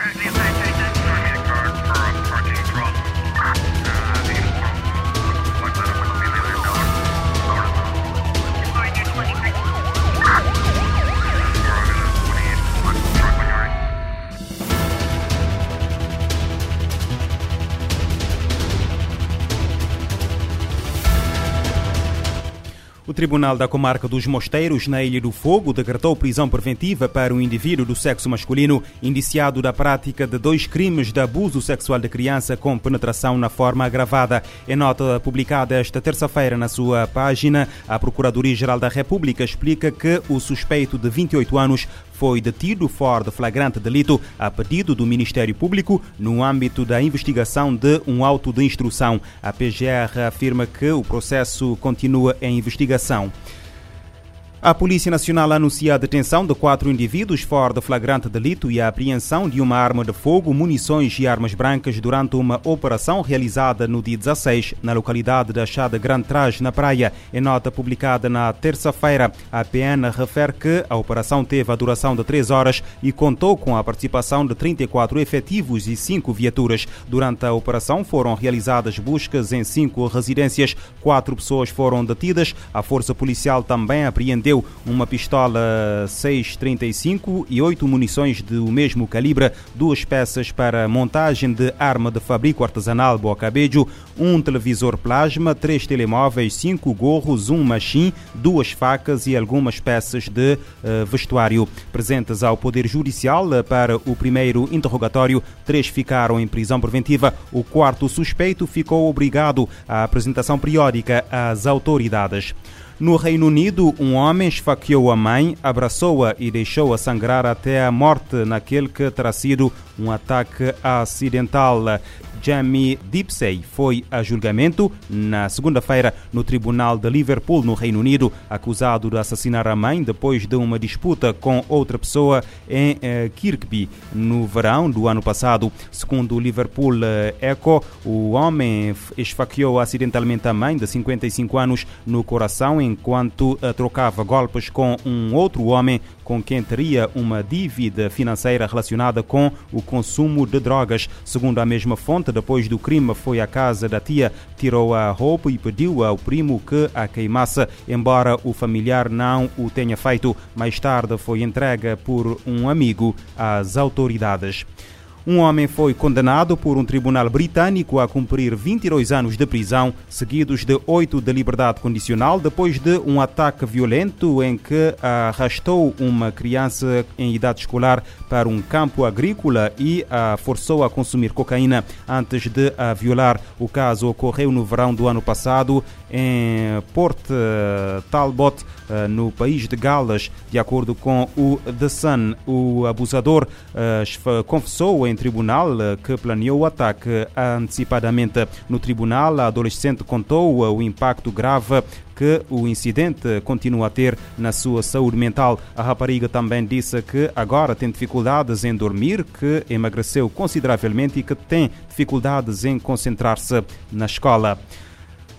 Right O Tribunal da Comarca dos Mosteiros, na Ilha do Fogo, decretou prisão preventiva para um indivíduo do sexo masculino indiciado da prática de dois crimes de abuso sexual de criança com penetração na forma agravada. Em nota publicada esta terça-feira na sua página, a Procuradoria-Geral da República explica que o suspeito de 28 anos foi detido fora de flagrante delito a pedido do Ministério Público no âmbito da investigação de um auto de instrução. A PGR afirma que o processo continua em investigação. A Polícia Nacional anuncia a detenção de quatro indivíduos fora de flagrante delito e a apreensão de uma arma de fogo, munições e armas brancas durante uma operação realizada no dia 16 na localidade da Chada Grande Trás, na praia. Em nota publicada na terça-feira, a PN refere que a operação teve a duração de três horas e contou com a participação de 34 efetivos e cinco viaturas. Durante a operação foram realizadas buscas em cinco residências. Quatro pessoas foram detidas. A Força Policial também apreendeu uma pistola 635 e oito munições do mesmo calibre, duas peças para montagem de arma de fabrico artesanal Boacabejo, um televisor plasma, três telemóveis, cinco gorros, um machine, duas facas e algumas peças de uh, vestuário. Presentes ao Poder Judicial para o primeiro interrogatório, três ficaram em prisão preventiva. O quarto suspeito ficou obrigado à apresentação periódica às autoridades. No Reino Unido, um homem esfaqueou a mãe, abraçou-a e deixou-a sangrar até a morte naquele que terá sido um ataque acidental. Jamie Dipsey foi a julgamento na segunda-feira no Tribunal de Liverpool, no Reino Unido, acusado de assassinar a mãe depois de uma disputa com outra pessoa em eh, Kirkby no verão do ano passado. Segundo o Liverpool eh, Echo, o homem esfaqueou acidentalmente a mãe de 55 anos no coração enquanto eh, trocava golpes com um outro homem com quem teria uma dívida financeira relacionada com o consumo de drogas. Segundo a mesma fonte, depois do crime foi à casa da tia, tirou a roupa e pediu ao primo que a queimasse, embora o familiar não o tenha feito. Mais tarde foi entregue por um amigo às autoridades. Um homem foi condenado por um tribunal britânico a cumprir 22 anos de prisão, seguidos de 8 de liberdade condicional, depois de um ataque violento em que arrastou uma criança em idade escolar para um campo agrícola e a forçou a consumir cocaína antes de a violar. O caso ocorreu no verão do ano passado em Port Talbot, eh, no país de Gales. De acordo com o The Sun, o abusador eh, confessou em tribunal eh, que planeou o ataque antecipadamente. No tribunal, a adolescente contou o impacto grave que o incidente continua a ter na sua saúde mental. A rapariga também disse que agora tem dificuldades em dormir, que emagreceu consideravelmente e que tem dificuldades em concentrar-se na escola.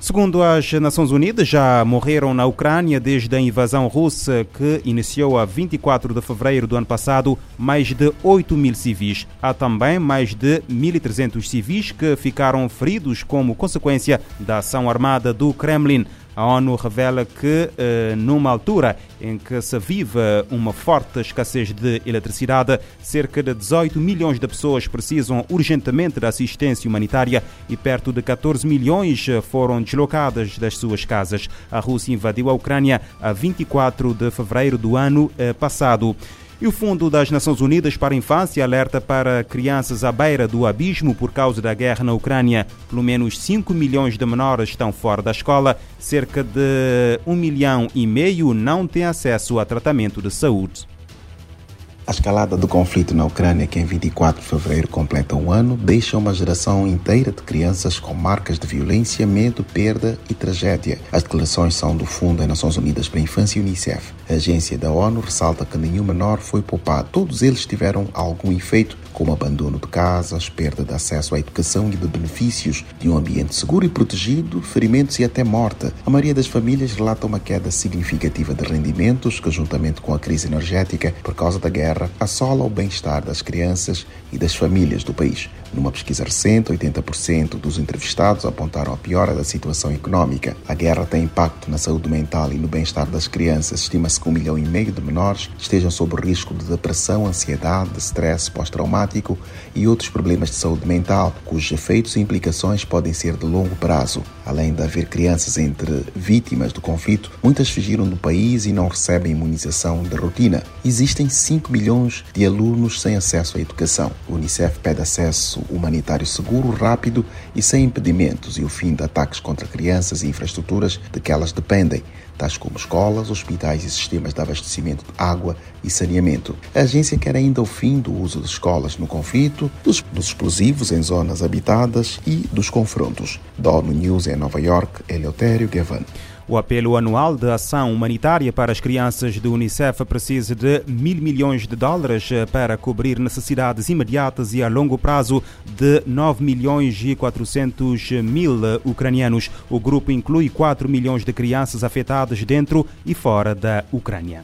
Segundo as Nações Unidas, já morreram na Ucrânia desde a invasão russa que iniciou a 24 de fevereiro do ano passado mais de 8 mil civis. Há também mais de 1.300 civis que ficaram feridos como consequência da ação armada do Kremlin. A ONU revela que, eh, numa altura em que se vive uma forte escassez de eletricidade, cerca de 18 milhões de pessoas precisam urgentemente de assistência humanitária e perto de 14 milhões foram deslocadas das suas casas. A Rússia invadiu a Ucrânia a 24 de fevereiro do ano eh, passado. E o Fundo das Nações Unidas para a Infância alerta para crianças à beira do abismo por causa da guerra na Ucrânia. Pelo menos 5 milhões de menores estão fora da escola, cerca de 1 milhão e meio não têm acesso a tratamento de saúde. A escalada do conflito na Ucrânia, que em 24 de fevereiro completa um ano, deixa uma geração inteira de crianças com marcas de violência, medo, perda e tragédia. As declarações são do Fundo das Nações Unidas para a Infância e Unicef. A agência da ONU ressalta que nenhum menor foi poupado. Todos eles tiveram algum efeito como abandono de casas, perda de acesso à educação e de benefícios de um ambiente seguro e protegido, ferimentos e até morte. A maioria das famílias relata uma queda significativa de rendimentos que, juntamente com a crise energética por causa da guerra, assola o bem-estar das crianças e das famílias do país. Numa pesquisa recente, 80% dos entrevistados apontaram a piora da situação econômica. A guerra tem impacto na saúde mental e no bem-estar das crianças. Estima-se que um milhão e meio de menores estejam sob risco de depressão, ansiedade, stress pós-traumático e outros problemas de saúde mental, cujos efeitos e implicações podem ser de longo prazo. Além de haver crianças entre vítimas do conflito, muitas fugiram do país e não recebem imunização de rotina. Existem 5 milhões de alunos sem acesso à educação. O Unicef pede acesso humanitário seguro, rápido e sem impedimentos e o fim de ataques contra crianças e infraestruturas de que elas dependem, tais como escolas, hospitais e sistemas de abastecimento de água e saneamento. A agência quer ainda o fim do uso de escolas no conflito, dos, dos explosivos em zonas habitadas e dos confrontos. Da ONU News em Nova York, Eleutério Gavan. O apelo anual de ação humanitária para as crianças do Unicef precisa de mil milhões de dólares para cobrir necessidades imediatas e a longo prazo de 9 milhões e 400 mil ucranianos. O grupo inclui 4 milhões de crianças afetadas dentro e fora da Ucrânia.